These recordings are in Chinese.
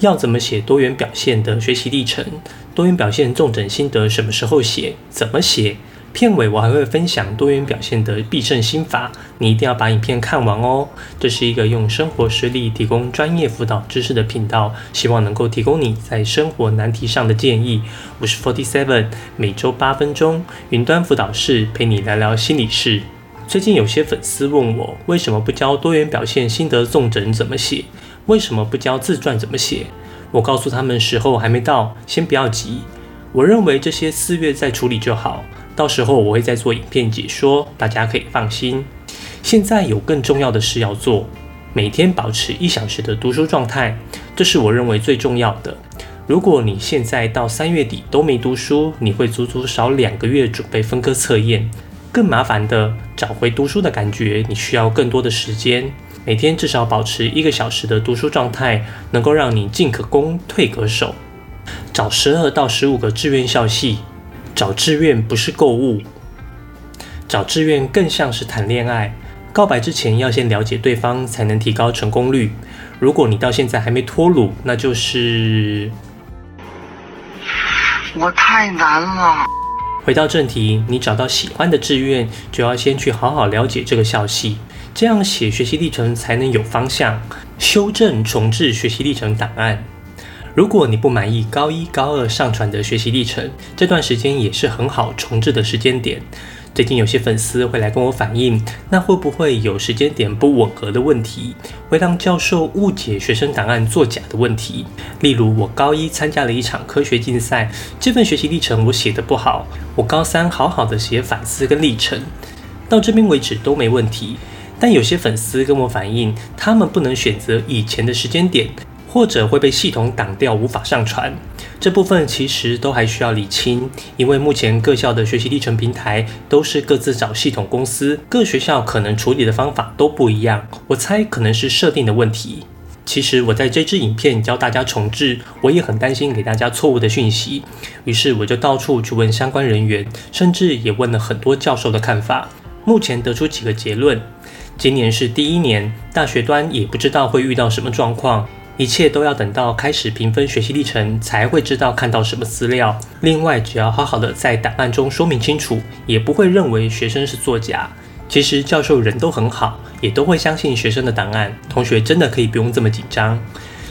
要怎么写多元表现的学习历程？多元表现重整心得什么时候写？怎么写？片尾我还会分享多元表现的必胜心法，你一定要把影片看完哦。这是一个用生活实例提供专业辅导知识的频道，希望能够提供你在生活难题上的建议。我是 Forty Seven，每周八分钟，云端辅导室陪你聊聊心理事。最近有些粉丝问我，为什么不教多元表现心得纵整怎么写？为什么不教自传怎么写？我告诉他们，时候还没到，先不要急。我认为这些四月再处理就好。到时候我会再做影片解说，大家可以放心。现在有更重要的事要做，每天保持一小时的读书状态，这是我认为最重要的。如果你现在到三月底都没读书，你会足足少两个月准备分科测验。更麻烦的，找回读书的感觉，你需要更多的时间。每天至少保持一个小时的读书状态，能够让你进可攻，退可守。找十二到十五个志愿校系。找志愿不是购物，找志愿更像是谈恋爱。告白之前要先了解对方，才能提高成功率。如果你到现在还没脱鲁，那就是我太难了。回到正题，你找到喜欢的志愿，就要先去好好了解这个校系，这样写学习历程才能有方向。修正重置学习历程档案。如果你不满意高一、高二上传的学习历程，这段时间也是很好重置的时间点。最近有些粉丝会来跟我反映，那会不会有时间点不吻合的问题，会让教授误解学生档案作假的问题？例如，我高一参加了一场科学竞赛，这份学习历程我写的不好，我高三好好的写反思跟历程，到这边为止都没问题。但有些粉丝跟我反映，他们不能选择以前的时间点。或者会被系统挡掉，无法上传。这部分其实都还需要理清，因为目前各校的学习历程平台都是各自找系统公司，各学校可能处理的方法都不一样。我猜可能是设定的问题。其实我在这支影片教大家重置，我也很担心给大家错误的讯息，于是我就到处去问相关人员，甚至也问了很多教授的看法。目前得出几个结论：今年是第一年，大学端也不知道会遇到什么状况。一切都要等到开始评分学习历程才会知道看到什么资料。另外，只要好好的在档案中说明清楚，也不会认为学生是作假。其实教授人都很好，也都会相信学生的档案。同学真的可以不用这么紧张。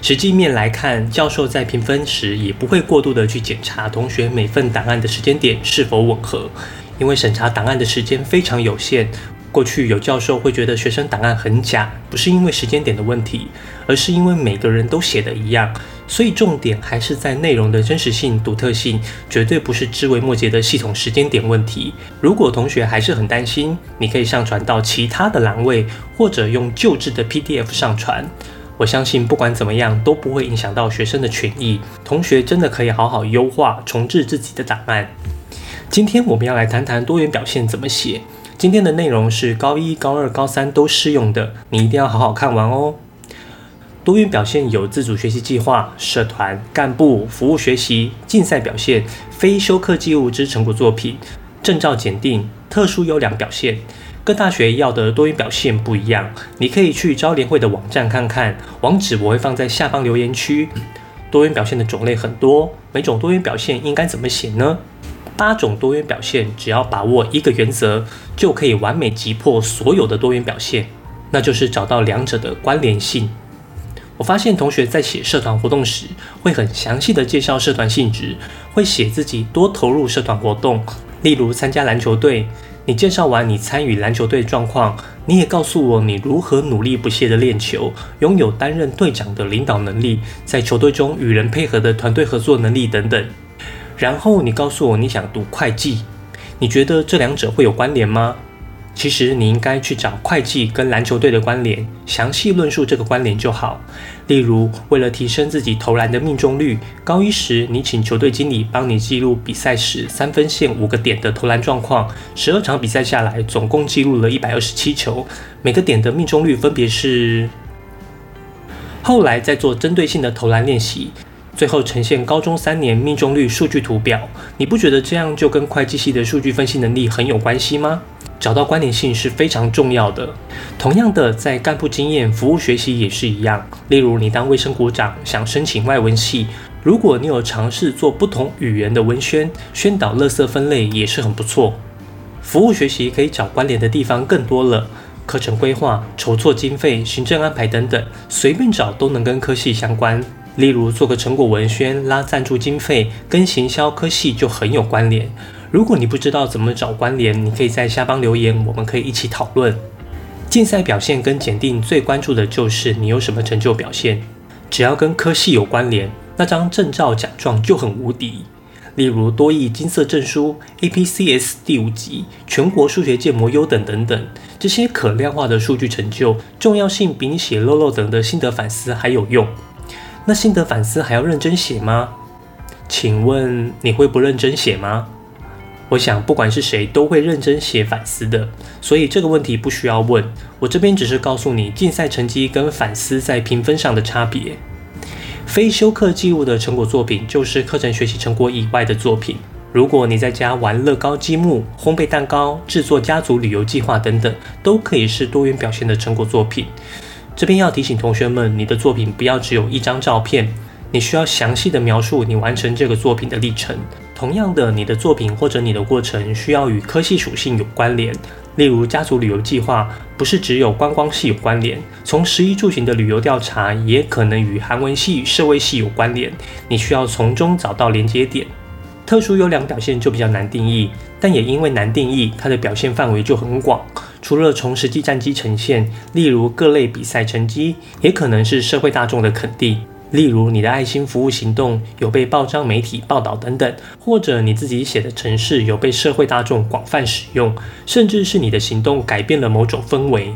实际面来看，教授在评分时也不会过度的去检查同学每份档案的时间点是否吻合，因为审查档案的时间非常有限。过去有教授会觉得学生档案很假，不是因为时间点的问题，而是因为每个人都写的一样，所以重点还是在内容的真实性、独特性，绝对不是枝微末节的系统时间点问题。如果同学还是很担心，你可以上传到其他的栏位，或者用旧制的 PDF 上传。我相信不管怎么样都不会影响到学生的权益。同学真的可以好好优化、重置自己的档案。今天我们要来谈谈多元表现怎么写。今天的内容是高一、高二、高三都适用的，你一定要好好看完哦。多元表现有自主学习计划、社团干部服务学习、竞赛表现、非修课记录之成果作品、证照检定、特殊优良表现。各大学要的多元表现不一样，你可以去招联会的网站看看，网址我会放在下方留言区。多元表现的种类很多，每种多元表现应该怎么写呢？八种多元表现，只要把握一个原则，就可以完美击破所有的多元表现，那就是找到两者的关联性。我发现同学在写社团活动时，会很详细的介绍社团性质，会写自己多投入社团活动，例如参加篮球队。你介绍完你参与篮球队状况，你也告诉我你如何努力不懈的练球，拥有担任队长的领导能力，在球队中与人配合的团队合作能力等等。然后你告诉我你想读会计，你觉得这两者会有关联吗？其实你应该去找会计跟篮球队的关联，详细论述这个关联就好。例如，为了提升自己投篮的命中率，高一时你请球队经理帮你记录比赛时三分线五个点的投篮状况，十二场比赛下来总共记录了一百二十七球，每个点的命中率分别是。后来再做针对性的投篮练习。最后呈现高中三年命中率数据图表。你不觉得这样就跟会计系的数据分析能力很有关系吗？找到关联性是非常重要的。同样的，在干部经验、服务学习也是一样。例如，你当卫生股长，想申请外文系，如果你有尝试做不同语言的文宣，宣导垃圾分类也是很不错。服务学习可以找关联的地方更多了，课程规划、筹措经费、行政安排等等，随便找都能跟科系相关。例如，做个成果文宣拉赞助经费，跟行销科系就很有关联。如果你不知道怎么找关联，你可以在下方留言，我们可以一起讨论。竞赛表现跟检定最关注的就是你有什么成就表现，只要跟科系有关联，那张证照奖状就很无敌。例如多益金色证书、APCS 第五级、全国数学建模优等等等，这些可量化的数据成就，重要性比你写漏漏等的心得反思还有用。那心得反思还要认真写吗？请问你会不认真写吗？我想，不管是谁都会认真写反思的，所以这个问题不需要问。我这边只是告诉你竞赛成绩跟反思在评分上的差别。非修课记录的成果作品就是课程学习成果以外的作品。如果你在家玩乐高积木、烘焙蛋糕、制作家族旅游计划等等，都可以是多元表现的成果作品。这边要提醒同学们，你的作品不要只有一张照片，你需要详细的描述你完成这个作品的历程。同样的，你的作品或者你的过程需要与科系属性有关联。例如，家族旅游计划不是只有观光系有关联，从食衣住行的旅游调查也可能与韩文系、社会系有关联。你需要从中找到连接点。特殊优良表现就比较难定义，但也因为难定义，它的表现范围就很广。除了从实际战绩呈现，例如各类比赛成绩，也可能是社会大众的肯定。例如，你的爱心服务行动有被报章媒体报道等等，或者你自己写的城市有被社会大众广泛使用，甚至是你的行动改变了某种氛围。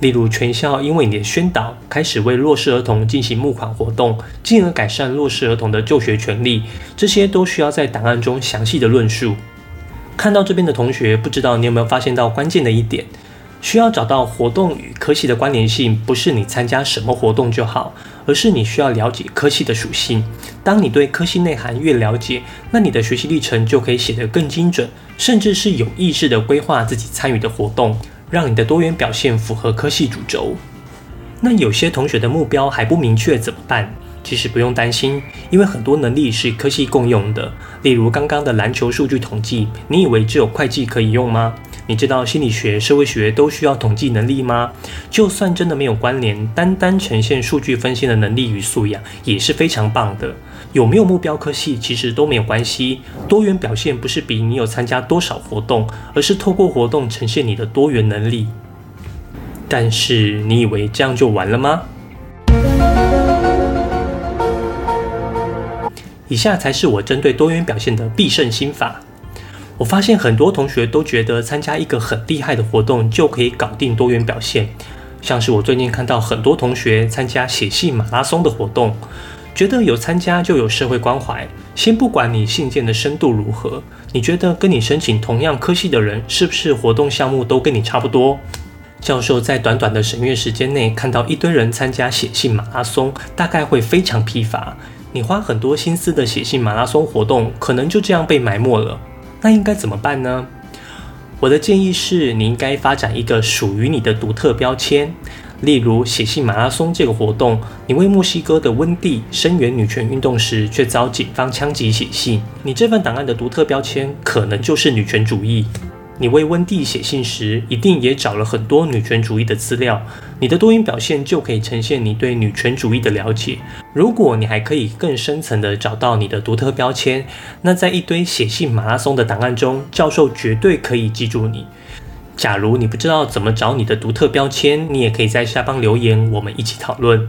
例如，全校因为你的宣导，开始为弱势儿童进行募款活动，进而改善弱势儿童的就学权利，这些都需要在档案中详细的论述。看到这边的同学，不知道你有没有发现到关键的一点？需要找到活动与科系的关联性，不是你参加什么活动就好，而是你需要了解科系的属性。当你对科系内涵越了解，那你的学习历程就可以写得更精准，甚至是有意识地规划自己参与的活动，让你的多元表现符合科系主轴。那有些同学的目标还不明确怎么办？其实不用担心，因为很多能力是科系共用的。例如刚刚的篮球数据统计，你以为只有会计可以用吗？你知道心理学、社会学都需要统计能力吗？就算真的没有关联，单单呈现数据分析的能力与素养也是非常棒的。有没有目标科系其实都没有关系。多元表现不是比你有参加多少活动，而是透过活动呈现你的多元能力。但是你以为这样就完了吗？以下才是我针对多元表现的必胜心法。我发现很多同学都觉得参加一个很厉害的活动就可以搞定多元表现，像是我最近看到很多同学参加写信马拉松的活动，觉得有参加就有社会关怀。先不管你信件的深度如何，你觉得跟你申请同样科系的人是不是活动项目都跟你差不多？教授在短短的审阅时间内看到一堆人参加写信马拉松，大概会非常疲乏。你花很多心思的写信马拉松活动，可能就这样被埋没了。那应该怎么办呢？我的建议是，你应该发展一个属于你的独特标签。例如，写信马拉松这个活动，你为墨西哥的温蒂声援女权运动时，却遭警方枪击写信，你这份档案的独特标签可能就是女权主义。你为温蒂写信时，一定也找了很多女权主义的资料。你的多音表现就可以呈现你对女权主义的了解。如果你还可以更深层的找到你的独特标签，那在一堆写信马拉松的档案中，教授绝对可以记住你。假如你不知道怎么找你的独特标签，你也可以在下方留言，我们一起讨论。